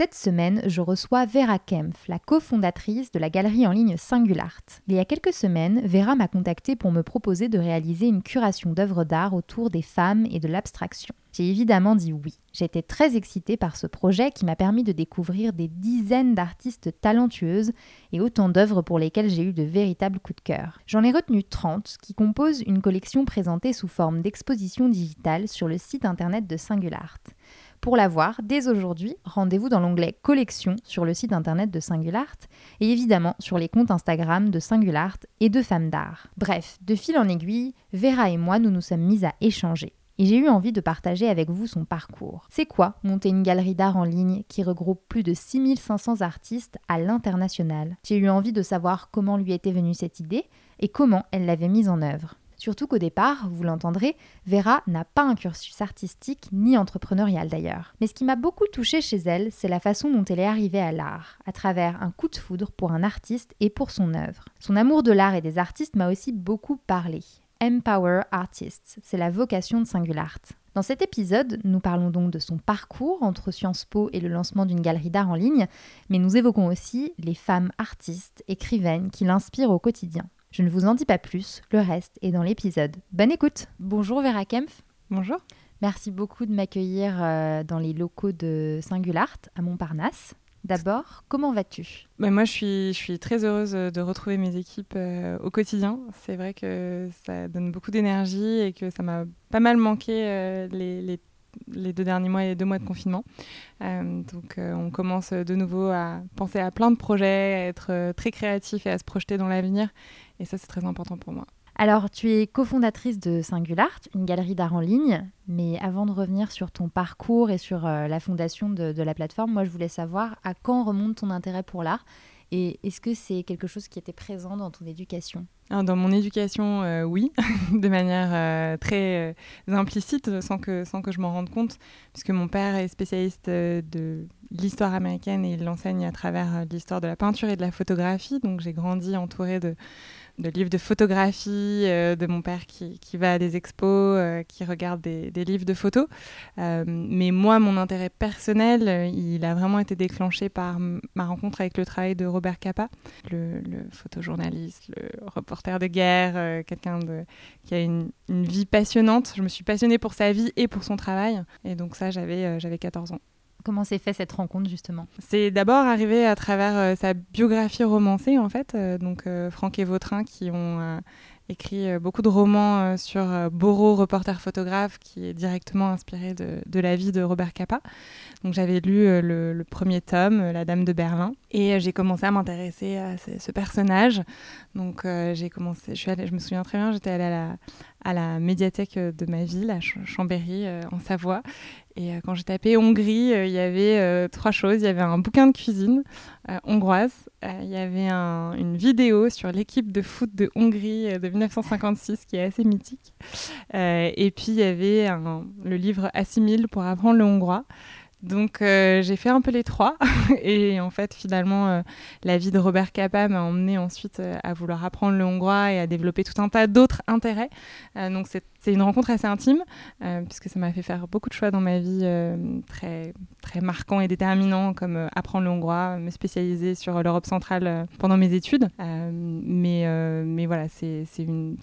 Cette semaine, je reçois Vera Kempf, la cofondatrice de la galerie en ligne Singulart. Il y a quelques semaines, Vera m'a contactée pour me proposer de réaliser une curation d'œuvres d'art autour des femmes et de l'abstraction. J'ai évidemment dit oui. J'étais très excitée par ce projet qui m'a permis de découvrir des dizaines d'artistes talentueuses et autant d'œuvres pour lesquelles j'ai eu de véritables coups de cœur. J'en ai retenu 30 qui composent une collection présentée sous forme d'exposition digitale sur le site internet de Singulart. Pour la voir, dès aujourd'hui, rendez-vous dans l'onglet Collection sur le site internet de Singulart et évidemment sur les comptes Instagram de Singulart et de Femmes d'Art. Bref, de fil en aiguille, Vera et moi nous nous sommes mis à échanger. Et j'ai eu envie de partager avec vous son parcours. C'est quoi monter une galerie d'art en ligne qui regroupe plus de 6500 artistes à l'international? J'ai eu envie de savoir comment lui était venue cette idée et comment elle l'avait mise en œuvre. Surtout qu'au départ, vous l'entendrez, Vera n'a pas un cursus artistique ni entrepreneurial d'ailleurs. Mais ce qui m'a beaucoup touché chez elle, c'est la façon dont elle est arrivée à l'art, à travers un coup de foudre pour un artiste et pour son œuvre. Son amour de l'art et des artistes m'a aussi beaucoup parlé. Empower Artists, c'est la vocation de Singulart. Dans cet épisode, nous parlons donc de son parcours entre Sciences Po et le lancement d'une galerie d'art en ligne, mais nous évoquons aussi les femmes artistes, écrivaines qui l'inspirent au quotidien. Je ne vous en dis pas plus, le reste est dans l'épisode. Bonne écoute Bonjour Vera Kempf. Bonjour. Merci beaucoup de m'accueillir euh, dans les locaux de Singulart à Montparnasse. D'abord, comment vas-tu? Bah, Moi, je suis, je suis très heureuse de retrouver mes équipes euh, au quotidien. C'est vrai que ça donne beaucoup d'énergie et que ça m'a pas mal manqué euh, les, les, les, deux derniers mois et les deux mois de confinement. donc, on commence de nouveau à penser à plein de projets, à être très créatif et à se projeter dans l'avenir. Et ça, c'est très important pour moi. Alors, tu es cofondatrice de Singulart, une galerie d'art en ligne. Mais avant de revenir sur ton parcours et sur euh, la fondation de, de, la plateforme, moi, je voulais savoir à quand remonte ton intérêt pour l'art et est-ce que c'est quelque chose qui était présent dans ton éducation? Dans mon éducation, euh, oui, de manière euh, très euh, implicite, sans que, sans que je m'en rende compte, puisque mon père est spécialiste de l'histoire américaine et il l'enseigne à travers l'histoire de la peinture et de la photographie. Donc j'ai grandi entourée de, de livres de photographie, euh, de mon père qui, qui, va à des expos, euh, qui regarde des, des, livres de photos. Euh, mais moi, mon intérêt personnel, il a vraiment été déclenché par ma rencontre avec le travail de Robert Capa, le, le photojournaliste, le reporter de guerre, quelqu'un qui a une, une, vie passionnante. Je me suis passionnée pour sa vie et pour son travail. Et donc ça, j'avais j'avais 14 ans. Comment s'est fait cette rencontre justement? C'est d'abord arrivé à travers euh, sa biographie romancée en fait, euh, donc euh, Franck et Vautrin qui ont écrit beaucoup de romans sur Borot, reporter photographe, qui est directement inspiré de, la vie de Robert Capa. Donc j'avais lu le, premier tome, La Dame de Berlin, et j'ai commencé à m'intéresser à ce, personnage. Donc j'ai commencé, je, je me souviens très bien, j'étais allée à la médiathèque de ma ville, à Chambéry, en Savoie, et euh, quand j'ai tapé Hongrie, euh, il y avait euh, trois choses. Il y avait un bouquin de cuisine hongroise, il y avait un, une vidéo sur l'équipe de foot de Hongrie de 1956 qui est assez mythique. et puis il y avait le livre Assimile pour apprendre le hongrois. Donc euh, j'ai fait un peu les trois et en fait finalement euh, la vie de Robert Capa m'a emmené ensuite euh, à vouloir apprendre le hongrois et à développer tout un tas d'autres intérêts. Donc c'est une rencontre assez intime puisque ça m'a fait faire beaucoup de choix dans ma vie très très marquants et déterminants comme apprendre le hongrois, me spécialiser sur l'Europe centrale pendant mes études. mais mais voilà c'est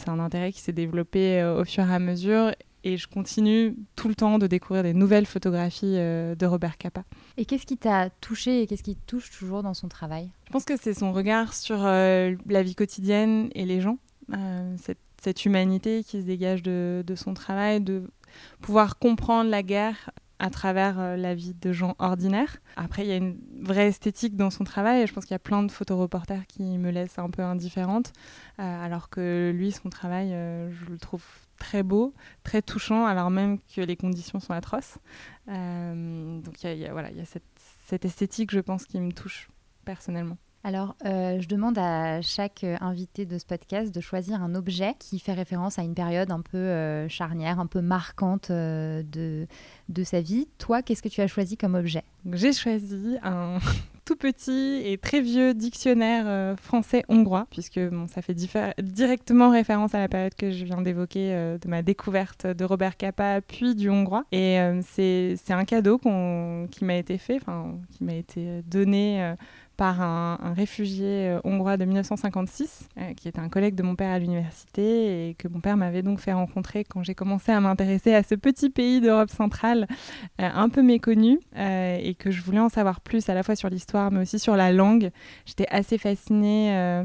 un intérêt qui s'est développé au fur et à mesure et je continue tout le temps de découvrir des nouvelles photographies euh, de Robert Capa. Et qu'est-ce qui t'a touché et qu'est-ce qui te touche toujours dans son travail? Je pense que c'est son regard sur euh, la vie quotidienne et les gens, euh, cette, cette, humanité qui se dégage de, de, son travail, de pouvoir comprendre la guerre à travers la vie de gens ordinaires. Après, il y a une vraie esthétique dans son travail et je pense qu'il y a plein de photoreporters qui me laissent un peu indifférente, alors que lui, son travail, je le trouve très beau, très touchant, alors même que les conditions sont atroces. donc il y a, cette esthétique, je pense, qui me touche personnellement. Alors, euh, je demande à chaque euh, invité de ce podcast de choisir un objet qui fait référence à une période un peu euh, charnière, un peu marquante de, sa vie. Toi, qu'est-ce que tu as choisi comme objet? J'ai choisi un tout petit et très vieux dictionnaire français-hongrois, puisque ça fait directement référence à la période que je viens d'évoquer de ma découverte de Robert Capa, puis du hongrois. Et c'est un cadeau qui m'a été fait, qui m'a été donné par un, réfugié euh, hongrois de 1956, euh, qui était un collègue de mon père à l'université et que mon père m'avait donc fait rencontrer quand j'ai commencé à m'intéresser à ce petit pays d'Europe centrale euh, un peu méconnu et que je voulais en savoir plus à la fois sur l'histoire mais aussi sur la langue. J'étais assez fascinée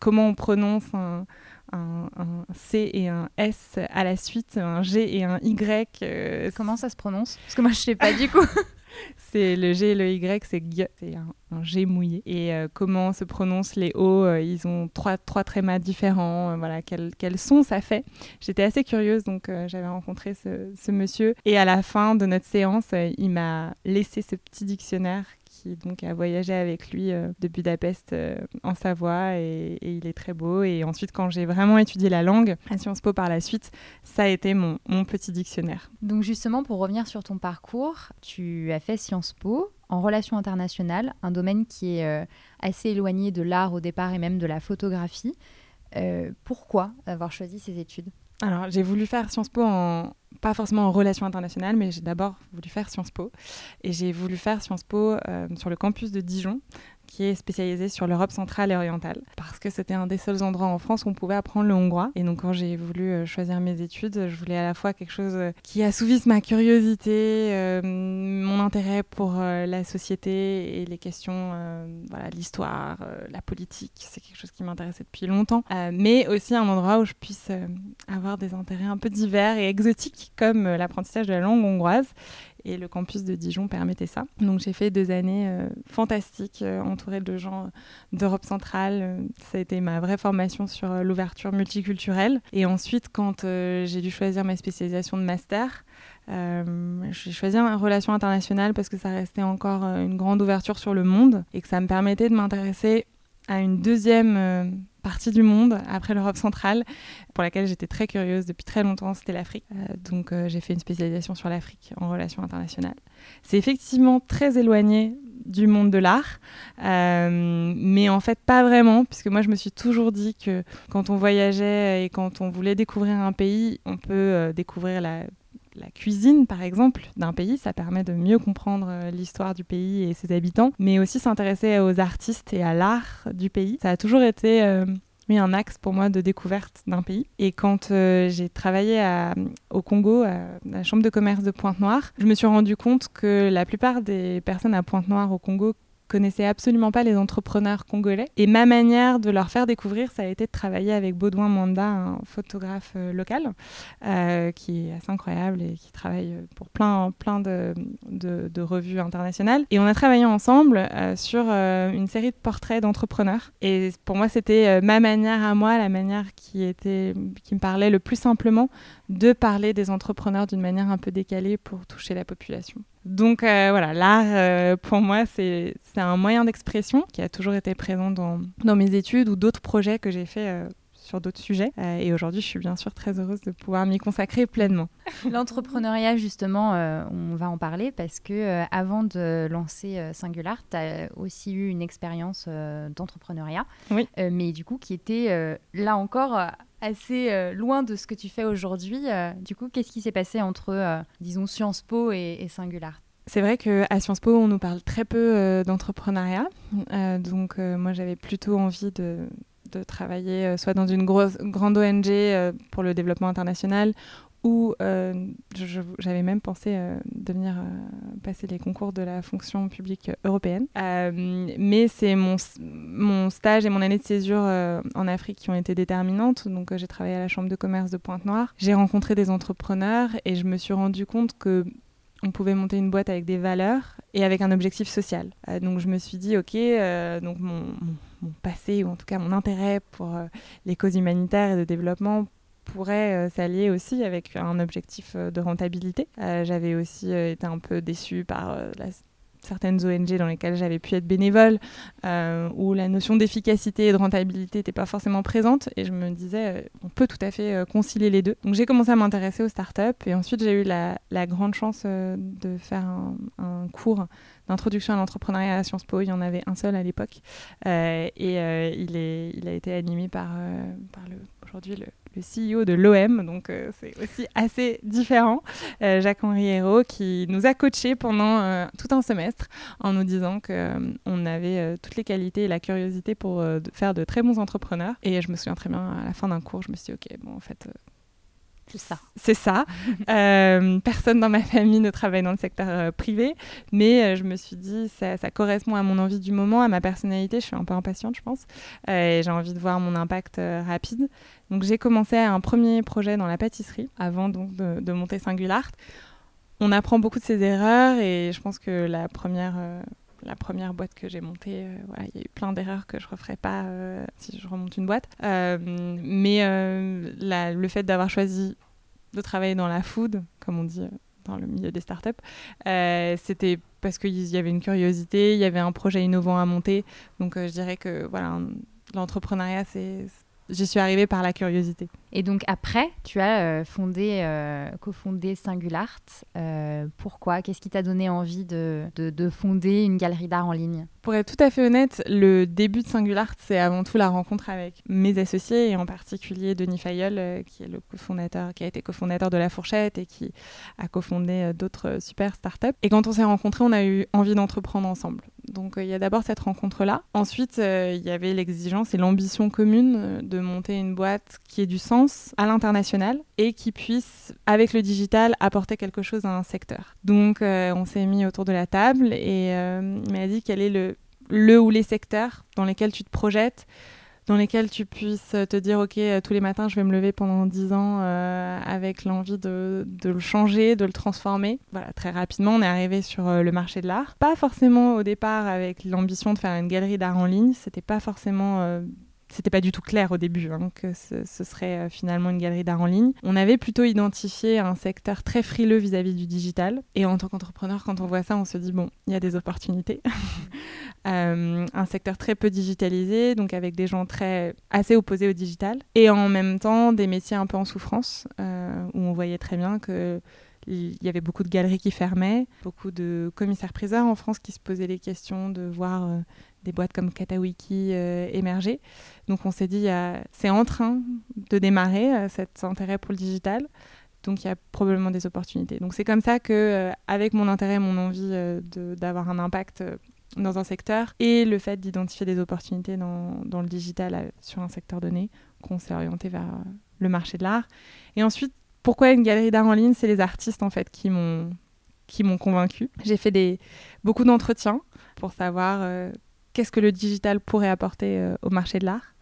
comment on prononce un, un, C et un S à la suite, un G et un Y. Comment ça se prononce? Parce que moi, je sais pas du coup. c'est le G et le Y, c'est c'est un, G mouillé. Et euh, comment se prononcent les O? Euh, Ils ont trois, trois trémas différents. Euh, voilà, quel, quel, son ça fait? J'étais assez curieuse, donc j'avais rencontré ce, ce, monsieur. Et à la fin de notre séance, il m'a laissé ce petit dictionnaire qui donc a voyagé avec lui euh, de Budapest euh, en Savoie et, il est très beau. Et ensuite, quand j'ai vraiment étudié la langue à Sciences Po par la suite, ça a été mon, mon petit dictionnaire. Donc justement, pour revenir sur ton parcours, tu as fait Sciences Po en relations internationales, un domaine qui est euh, assez éloigné de l'art au départ et même de la photographie. pourquoi avoir choisi ces études? Alors, j'ai voulu faire Sciences Po en, pas forcément en relations internationales, mais j'ai d'abord voulu faire Sciences Po. Et j'ai voulu faire Sciences Po euh, sur le campus de Dijon, qui est spécialisé sur l'Europe centrale et orientale, parce que c'était un des seuls endroits en France où on pouvait apprendre le hongrois. Et donc quand j'ai voulu euh, choisir mes études, je voulais à la fois quelque chose euh, qui assouvisse ma curiosité, mon intérêt pour la société et les questions, voilà, l'histoire, la politique, c'est quelque chose qui m'intéressait depuis longtemps, mais aussi un endroit où je puisse avoir des intérêts un peu divers et exotiques comme euh, l'apprentissage de la langue hongroise. Et le campus de Dijon permettait ça. Donc j'ai fait deux années euh, fantastiques, euh, entourées de gens d'Europe centrale. Ça a été ma vraie formation sur l'ouverture multiculturelle. Et ensuite, quand j'ai dû choisir ma spécialisation de master, j'ai choisi une relation internationale parce que ça restait encore une grande ouverture sur le monde et que ça me permettait de m'intéresser à une deuxième partie du monde après l'Europe centrale pour laquelle j'étais très curieuse depuis très longtemps, c'était l'Afrique. Euh, donc euh, j'ai fait une spécialisation sur l'Afrique en relations internationales. C'est effectivement très éloigné du monde de l'art, euh, mais en fait pas vraiment, puisque moi je me suis toujours dit que quand on voyageait et quand on voulait découvrir un pays, on peut découvrir la la cuisine, par exemple, d'un pays. Ça permet de mieux comprendre euh, l'histoire du pays et ses habitants, mais aussi s'intéresser aux artistes et à l'art du pays. Ça a toujours été euh, un axe pour moi de découverte d'un pays. Et quand euh, j'ai travaillé au Congo, à la Chambre de commerce de Pointe-Noire, je me suis rendu compte que la plupart des personnes à Pointe-Noire au Congo connaissaient absolument pas les entrepreneurs congolais. Et ma manière de leur faire découvrir, ça a été de travailler avec Baudouin Manda, un photographe euh, local, euh, qui est assez incroyable et qui travaille pour plein, plein de, de, revues internationales. Et on a travaillé ensemble euh, sur une série de portraits d'entrepreneurs. Et pour moi, c'était ma manière à moi, la manière qui, était, qui me parlait le plus simplement de parler des entrepreneurs d'une manière un peu décalée pour toucher la population. Donc euh, voilà, l'art, euh, pour moi, c'est un moyen d'expression qui a toujours été présent dans, dans mes études ou d'autres projets que j'ai faits euh, sur d'autres sujets. et aujourd'hui, je suis bien sûr très heureuse de pouvoir m'y consacrer pleinement. L'entrepreneuriat, justement, on va en parler parce que avant de lancer Singular, tu as aussi eu une expérience d'entrepreneuriat. Oui. mais du coup, qui était là encore assez euh, loin de ce que tu fais aujourd'hui. Euh, du coup, qu'est-ce qui s'est passé entre, euh, disons, Sciences Po et, Singular? C'est vrai qu'à Sciences Po, on nous parle très peu d'entrepreneuriat. donc, moi, j'avais plutôt envie de, de travailler soit dans une grosse, grande ONG pour le développement international où euh, j'avais même pensé euh, de venir euh, passer les concours de la fonction publique européenne. mais c'est mon, mon stage et mon année de césure en Afrique qui ont été déterminantes. Donc j'ai travaillé à la Chambre de commerce de Pointe-Noire. J'ai rencontré des entrepreneurs et je me suis rendu compte que on pouvait monter une boîte avec des valeurs et avec un objectif social. donc je me suis dit, ok, donc mon, passé, ou en tout cas mon intérêt pour les causes humanitaires et de développement pourrait s'allier aussi avec un objectif de rentabilité. J'avais aussi été un peu déçue par certaines ONG dans lesquelles j'avais pu être bénévole, euh, où la notion d'efficacité et de rentabilité n'était pas forcément présente. Et je me disais, euh, on peut tout à fait euh, concilier les deux. Donc j'ai commencé à m'intéresser aux startups. Et ensuite, j'ai eu la, grande chance de faire un, cours d'introduction à l'entrepreneuriat à Sciences Po. Il y en avait un seul à l'époque. et il, a été animé par, aujourd'hui le, le CEO de l'OM, donc euh, c'est aussi assez différent, euh, Jacques-Henri Hérault, qui nous a coachés pendant euh, tout un semestre en nous disant qu'on avait toutes les qualités et la curiosité pour faire de très bons entrepreneurs. Et je me souviens très bien, à la fin d'un cours, je me suis dit, ok, bon, en fait, c'est ça. C'est ça. Euh, personne dans ma famille ne travaille dans le secteur euh, privé, mais euh, je me suis dit, ça, ça, correspond à mon envie du moment, à ma personnalité. Je suis un peu impatiente, je pense. et j'ai envie de voir mon impact rapide. Donc j'ai commencé un premier projet dans la pâtisserie avant donc de, de monter Singular. On apprend beaucoup de ses erreurs et je pense que la première la première boîte que j'ai montée, euh, il y a eu plein d'erreurs que je ne referai pas euh, si je remonte une boîte. Euh, mais le fait d'avoir choisi de travailler dans la food, comme on dit dans le milieu des startups, c'était parce qu'il y avait une curiosité, il y avait un projet innovant à monter. Donc je dirais que voilà, l'entrepreneuriat, c'est J'y suis arrivée par la curiosité. Et donc après, tu as euh, fondé, euh, cofondé Singulart. Euh, pourquoi? Qu'est-ce qui t'a donné envie de, de, fonder une galerie d'art en ligne? Pour être tout à fait honnête, le début de Singulart, c'est avant tout la rencontre avec mes associés et en particulier Denis Fayol, qui est le cofondateur, qui a été cofondateur de La Fourchette et qui a cofondé d'autres super startups. Et quand on s'est rencontrés, on a eu envie d'entreprendre ensemble. Donc il y a d'abord cette rencontre-là. Ensuite, il y avait l'exigence et l'ambition commune de monter une boîte qui ait du sens à l'international et qui puisse, avec le digital, apporter quelque chose à un secteur. Donc on s'est mis autour de la table et il m'a dit quel est le, le ou les secteurs dans lesquels tu te projettes dans lesquels tu puisses te dire, OK, euh, tous les matins, je vais me lever pendant 10 ans euh, avec l'envie de, de, le changer, de le transformer. Voilà, très rapidement, on est arrivé sur euh, le marché de l'art. Pas forcément au départ avec l'ambition de faire une galerie d'art en ligne. C'était pas forcément c'était pas du tout clair au début hein, que ce, serait euh, finalement une galerie d'art en ligne. On avait plutôt identifié un secteur très frileux vis-à-vis du digital. Et en tant qu'entrepreneur, quand on voit ça, on se dit bon, il y a des opportunités. Euh, un secteur très peu digitalisé, donc avec des gens très assez opposés au digital, et en même temps des métiers un peu en souffrance, euh, où on voyait très bien que il y avait beaucoup de galeries qui fermaient, beaucoup de commissaires-priseurs en France qui se posaient les questions de voir des boîtes comme Katawiki euh, émerger. Donc on s'est dit, c'est en train de démarrer euh, cet intérêt pour le digital. Donc il y a probablement des opportunités. Donc c'est comme ça que, euh, avec mon intérêt, mon envie d'avoir un impact dans un secteur et le fait d'identifier des opportunités dans, dans, le digital sur un secteur donné, qu'on s'est orienté vers le marché de l'art. Et ensuite, pourquoi une galerie d'art en ligne? C'est les artistes en fait qui m'ont qui m'ont convaincu. J'ai fait des, beaucoup d'entretiens pour savoir qu'est-ce que le digital pourrait apporter euh, au marché de l'art.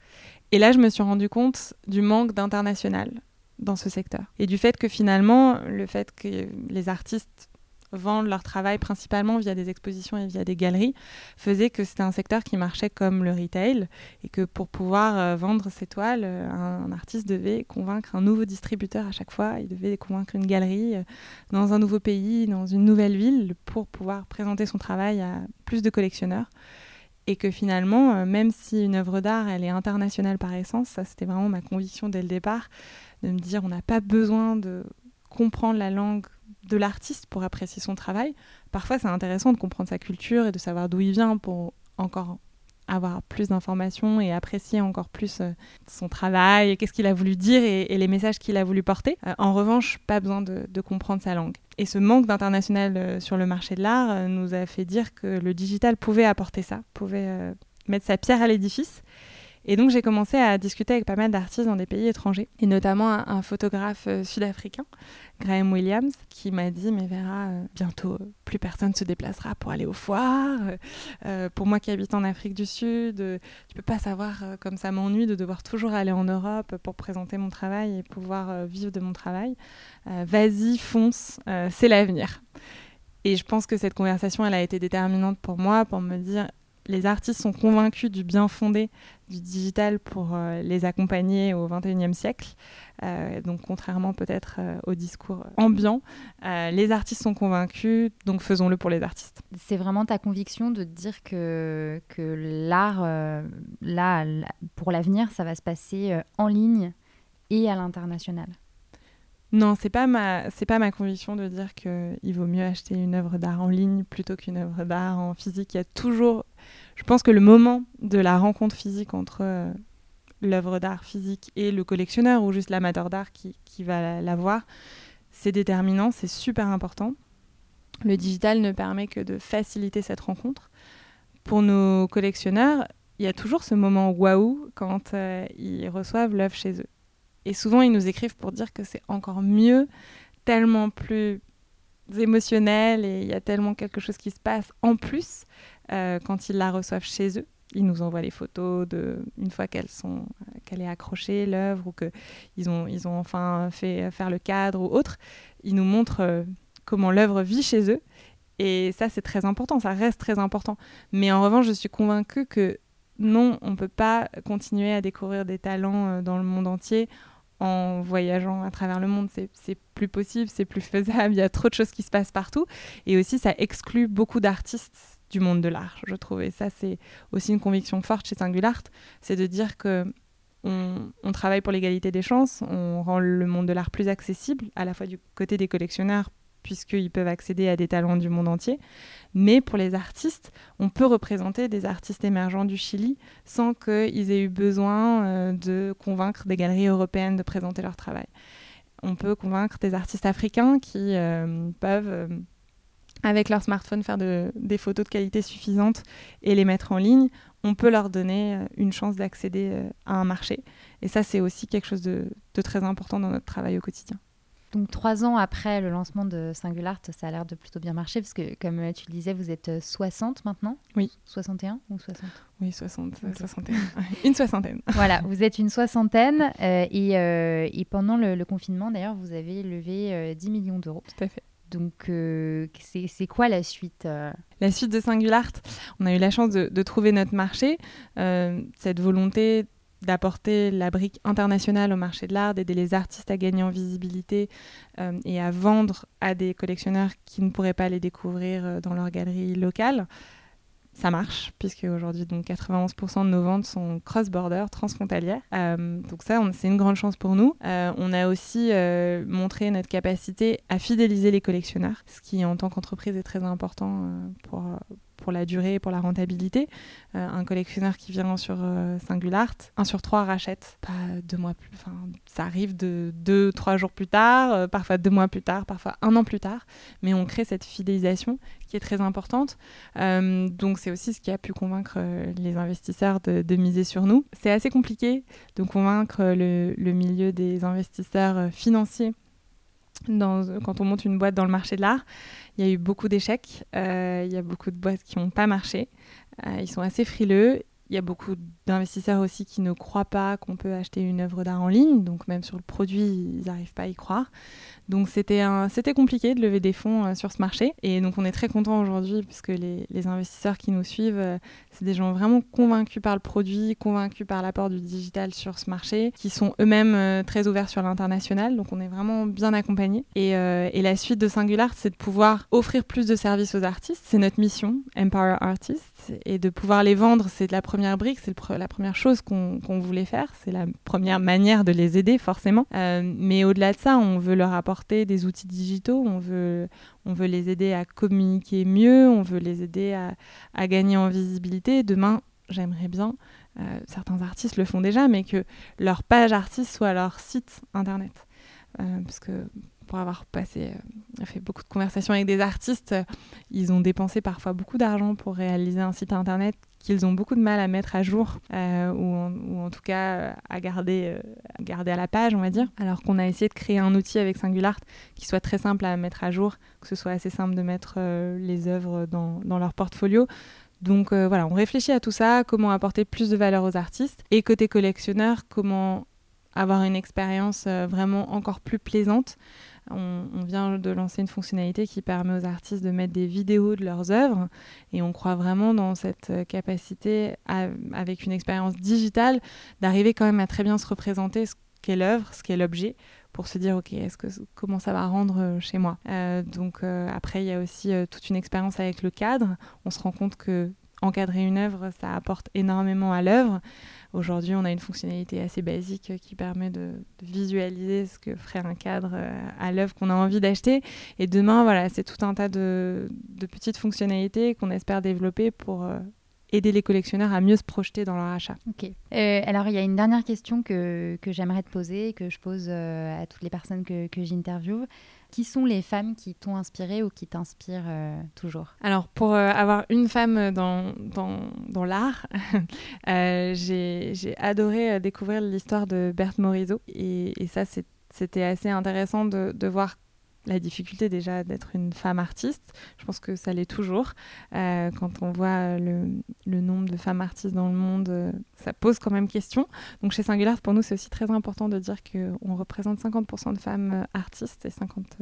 Et là, je me suis rendu compte du manque d'international dans ce secteur. Et du fait que finalement, le fait que les artistes vendent leur travail principalement via des expositions et via des galeries faisait que c'était un secteur qui marchait comme le retail et que pour pouvoir euh, vendre ses toiles, euh, un, artiste devait convaincre un nouveau distributeur à chaque fois, il devait convaincre une galerie dans un nouveau pays, dans une nouvelle ville pour pouvoir présenter son travail à plus de collectionneurs et que finalement, euh, même si une œuvre d'art, elle est internationale par essence, ça c'était vraiment ma conviction dès le départ, de me dire on n'a pas besoin de comprendre la langue de l'artiste pour apprécier son travail. Parfois c'est intéressant de comprendre sa culture et de savoir d'où il vient pour encore avoir plus d'informations et apprécier encore plus euh, son travail, qu'est-ce qu'il a voulu dire et, les messages qu'il a voulu porter. Euh, en revanche, pas besoin de, comprendre sa langue. Et ce manque d'international euh, sur le marché de l'art nous a fait dire que le digital pouvait apporter ça, pouvait mettre sa pierre à l'édifice. Et donc j'ai commencé à discuter avec pas mal d'artistes dans des pays étrangers, et notamment un, photographe sud-africain Graham Williams, qui m'a dit Mais Vera, euh, bientôt, euh, plus personne se déplacera pour aller aux foires. Euh, pour moi qui habite en Afrique du Sud, tu peux pas savoir comme ça m'ennuie de devoir toujours aller en Europe pour présenter mon travail et pouvoir vivre de mon travail. Vas-y, fonce, c'est l'avenir. Et je pense que cette conversation, elle a été déterminante pour moi, pour me dire, les artistes sont convaincus du bien fondé du digital pour euh, les accompagner au XXIe siècle. Euh, donc contrairement peut-être euh, au discours ambiant, les artistes sont convaincus, donc faisons-le pour les artistes. C'est vraiment ta conviction de dire que, que l'art, là, pour l'avenir, ça va se passer en ligne et à l'international? Non, c'est pas ma c'est pas ma conviction de dire que il vaut mieux acheter une œuvre d'art en ligne plutôt qu'une œuvre d'art en physique. Il y a toujours, je pense que le moment de la rencontre physique entre euh, l'œuvre d'art physique et le collectionneur ou juste l'amateur d'art qui, va la, voir, c'est déterminant, c'est super important. Le digital ne permet que de faciliter cette rencontre. Pour nos collectionneurs, il y a toujours ce moment waouh quand euh, ils reçoivent l'œuvre chez eux. Et souvent, ils nous écrivent pour dire que c'est encore mieux, tellement plus émotionnel et il y a tellement quelque chose qui se passe en plus euh, quand ils la reçoivent chez eux. Ils nous envoient les photos de une fois qu'elles sont euh, qu'elle est accrochée l'œuvre ou que ils ont ils ont enfin fait faire le cadre ou autre. Ils nous montrent euh, comment l'œuvre vit chez eux et ça c'est très important, ça reste très important. Mais en revanche, je suis convaincue que non, on ne peut pas continuer à découvrir des talents dans le monde entier en voyageant à travers le monde, c'est plus possible, c'est plus faisable, il y a trop de choses qui se passent partout. Et aussi, ça exclut beaucoup d'artistes du monde de l'art, je trouve. Et ça, c'est aussi une conviction forte chez Singulart, c'est de dire que on, travaille pour l'égalité des chances, on rend le monde de l'art plus accessible, à la fois du côté des collectionneurs puisqu'ils peuvent accéder à des talents du monde entier. Mais pour les artistes, on peut représenter des artistes émergents du Chili sans qu'ils aient eu besoin euh, de convaincre des galeries européennes de présenter leur travail. On peut convaincre des artistes africains qui euh, peuvent, euh, avec leur smartphone, faire des photos de qualité suffisante et les mettre en ligne. On peut leur donner une chance d'accéder à un marché. Et ça, c'est aussi quelque chose de très important dans notre travail au quotidien. Donc trois ans après le lancement de Singulart, ça a l'air de plutôt bien marcher parce que comme euh, tu le disais, vous êtes 60 euh, maintenant? Oui. 61 ou 60 Oui, 60, 61. une soixantaine. voilà, vous êtes une soixantaine euh, et, pendant le, confinement d'ailleurs, vous avez levé 10 millions d'euros. Tout à fait. Donc, c'est quoi la suite La suite de Singulart, on a eu la chance de, trouver notre marché, cette volonté d'apporter la brique internationale au marché de l'art, d'aider les artistes à gagner en visibilité euh, et à vendre à des collectionneurs qui ne pourraient pas les découvrir euh, dans leur galerie locale ça marche, puisque aujourd'hui, donc 91% de nos ventes sont cross-border, transfrontalières. Euh, donc ça, c'est une grande chance pour nous. Euh, on a aussi euh, montré notre capacité à fidéliser les collectionneurs, ce qui, en tant qu'entreprise, est très important pour, pour la durée et pour la rentabilité. un collectionneur qui vient sur Singulart, un sur trois rachète, pas deux mois plus. Enfin, ça arrive de deux, trois jours plus tard, parfois deux mois plus tard, parfois un an plus tard, mais on crée cette fidélisation qui est très importante. donc c'est aussi ce qui a pu convaincre euh, les investisseurs de, miser sur nous. C'est assez compliqué de convaincre le, milieu des investisseurs euh, financiers quand on monte une boîte dans le marché de l'art. Il y a eu beaucoup d'échecs, euh, il y a beaucoup de boîtes qui n'ont pas marché. ils sont assez frileux il y a beaucoup d'investisseurs aussi qui ne croient pas qu'on peut acheter une œuvre d'art en ligne, donc même sur le produit, ils n'arrivent pas à y croire. Donc c'était compliqué de lever des fonds euh, sur ce marché. Et donc on est très content aujourd'hui puisque les, investisseurs qui nous suivent, euh, c'est des gens vraiment convaincus par le produit, convaincus par l'apport du digital sur ce marché, qui sont eux-mêmes euh, très ouverts sur l'international. Donc on est vraiment bien accompagnés. Et la suite de Singular, c'est de pouvoir offrir plus de services aux artistes. C'est notre mission, Empower Artists, et de pouvoir les vendre, c'est la première brique, c'est la première chose qu'on voulait faire. C'est la première manière de les aider forcément. mais au-delà de ça, on veut leur apporter des outils digitaux, on veut, on veut les aider à communiquer mieux, on veut les aider à, gagner en visibilité. Demain, j'aimerais bien, euh, certains artistes le font déjà, mais que leur page artiste soit leur site internet. Euh, parce que pour avoir passé, euh, fait beaucoup de conversations avec des artistes, ils ont dépensé parfois beaucoup d'argent pour réaliser un site internet qu'ils ont beaucoup de mal à mettre à jour euh, ou, en, tout cas euh, à garder, euh, à la page, on va dire. Alors qu'on a essayé de créer un outil avec Singulart qui soit très simple à mettre à jour, que ce soit assez simple de mettre les œuvres dans, leur portfolio. Donc voilà, on réfléchit à tout ça, comment apporter plus de valeur aux artistes et côté collectionneur, comment avoir une expérience vraiment encore plus plaisante, on, vient de lancer une fonctionnalité qui permet aux artistes de mettre des vidéos de leurs œuvres. Et on croit vraiment dans cette capacité, avec une expérience digitale, d'arriver quand même à très bien se représenter ce qu'est l'œuvre, ce qu'est l'objet, pour se dire ok est-ce que comment ça va rendre euh, chez moi? Euh, donc euh, après il y a aussi toute une expérience avec le cadre. On se rend compte que encadrer une œuvre ça apporte énormément à l'œuvre aujourd'hui on a une fonctionnalité assez basique qui permet de, visualiser ce que ferait un cadre à l'œuvre qu'on a envie d'acheter. Et demain voilà c'est tout un tas de, de petites fonctionnalités qu'on espère développer pour aider les collectionneurs à mieux se projeter dans leur achat. Ok. Euh, alors, il y a une dernière question que, que j'aimerais te poser, que je pose euh, à toutes les personnes que, que j'interviewe. Qui sont les femmes qui t'ont inspiré ou qui t'inspirent euh, toujours? Alors, pour avoir une femme dans, dans, dans l'art, j'ai adoré découvrir l'histoire de Berthe Morisot. Et, et ça, c'était assez intéressant de, de voir la difficulté déjà d'être une femme artiste. Je pense que ça l'est toujours. Euh, quand on voit le, nombre de femmes artistes dans le monde, euh, ça pose quand même question. Donc chez Singular, pour nous, c'est aussi très important de dire qu'on représente 50% de femmes euh, artistes et 50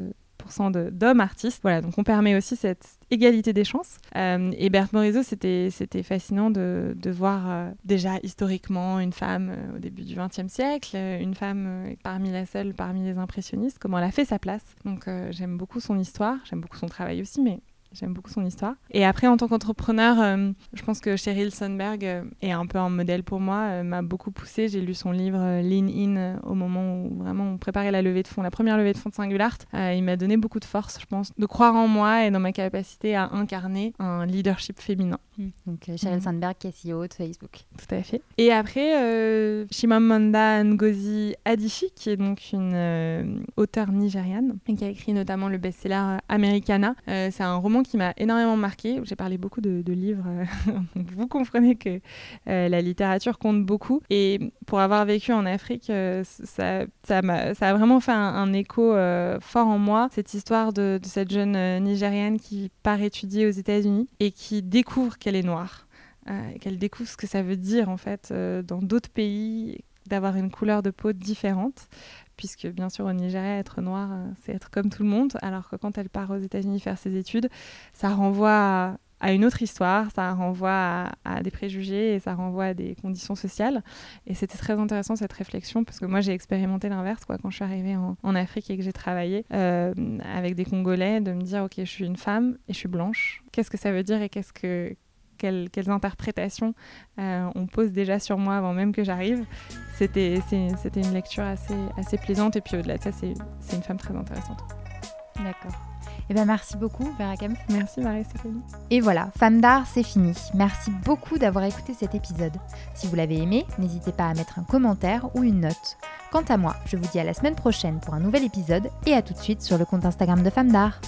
d'hommes artistes. Voilà, donc on permet aussi cette égalité des chances. Euh, et Berthe Morisot, c'était fascinant de, de voir euh, déjà historiquement une femme euh, au début du XXe siècle, une femme parmi la seule, parmi les impressionnistes, comment elle a fait sa place. Donc j'aime beaucoup son histoire, j'aime beaucoup son travail aussi, mais J'aime beaucoup son histoire. Et après, en tant qu'entrepreneur, euh, je pense que Sheryl Sandberg euh, est un peu un modèle pour moi, euh, m'a beaucoup poussé. J'ai lu son livre Lean In au moment où vraiment on préparait la levée de fonds, la première levée de fonds de Singular. il m'a donné beaucoup de force, je pense, de croire en moi et dans ma capacité à incarner un leadership féminin. Hmm. Donc Sheryl mm. Sandberg qui est CEO de Facebook. Tout à fait. Et après, Chimamanda Ngozi Adichie, qui est donc une auteure nigériane et qui a écrit notamment le best-seller Americana. c'est un roman qui m'a énormément marqué. J'ai parlé beaucoup de, livres, euh, vous comprenez que euh, la littérature compte beaucoup. Et pour avoir vécu en Afrique, euh, ça, a, vraiment fait un, écho fort en moi, cette histoire de, de cette jeune Nigériane qui part étudier aux États-Unis et qui découvre qu'elle est noire. qu'elle découvre ce que ça veut dire en fait dans d'autres pays d'avoir une couleur de peau différente puisque bien sûr au Nigeria, être noir, euh, c'est être comme tout le monde, alors que quand elle part aux États-Unis faire ses études, ça renvoie à, une autre histoire, ça renvoie à, des préjugés et ça renvoie à des conditions sociales. Et c'était très intéressant cette réflexion, parce que moi j'ai expérimenté l'inverse quoi, quand je suis arrivée en, Afrique et que j'ai travaillé euh, avec des Congolais, de me dire, ok, je suis une femme et je suis blanche, qu'est-ce que ça veut dire et qu'est-ce que quelles, interprétations euh, on pose déjà sur moi avant même que j'arrive. C'était une lecture assez, assez plaisante et puis au-delà de ça, c'est une femme très intéressante. D'accord. Eh ben merci beaucoup, Vera Kempf. Merci, Marie-Stéphanie. Et voilà, Femme d'art, c'est fini. Merci beaucoup d'avoir écouté cet épisode. Si vous l'avez aimé, n'hésitez pas à mettre un commentaire ou une note. Quant à moi, je vous dis à la semaine prochaine pour un nouvel épisode et à tout de suite sur le compte Instagram de Femme d'art.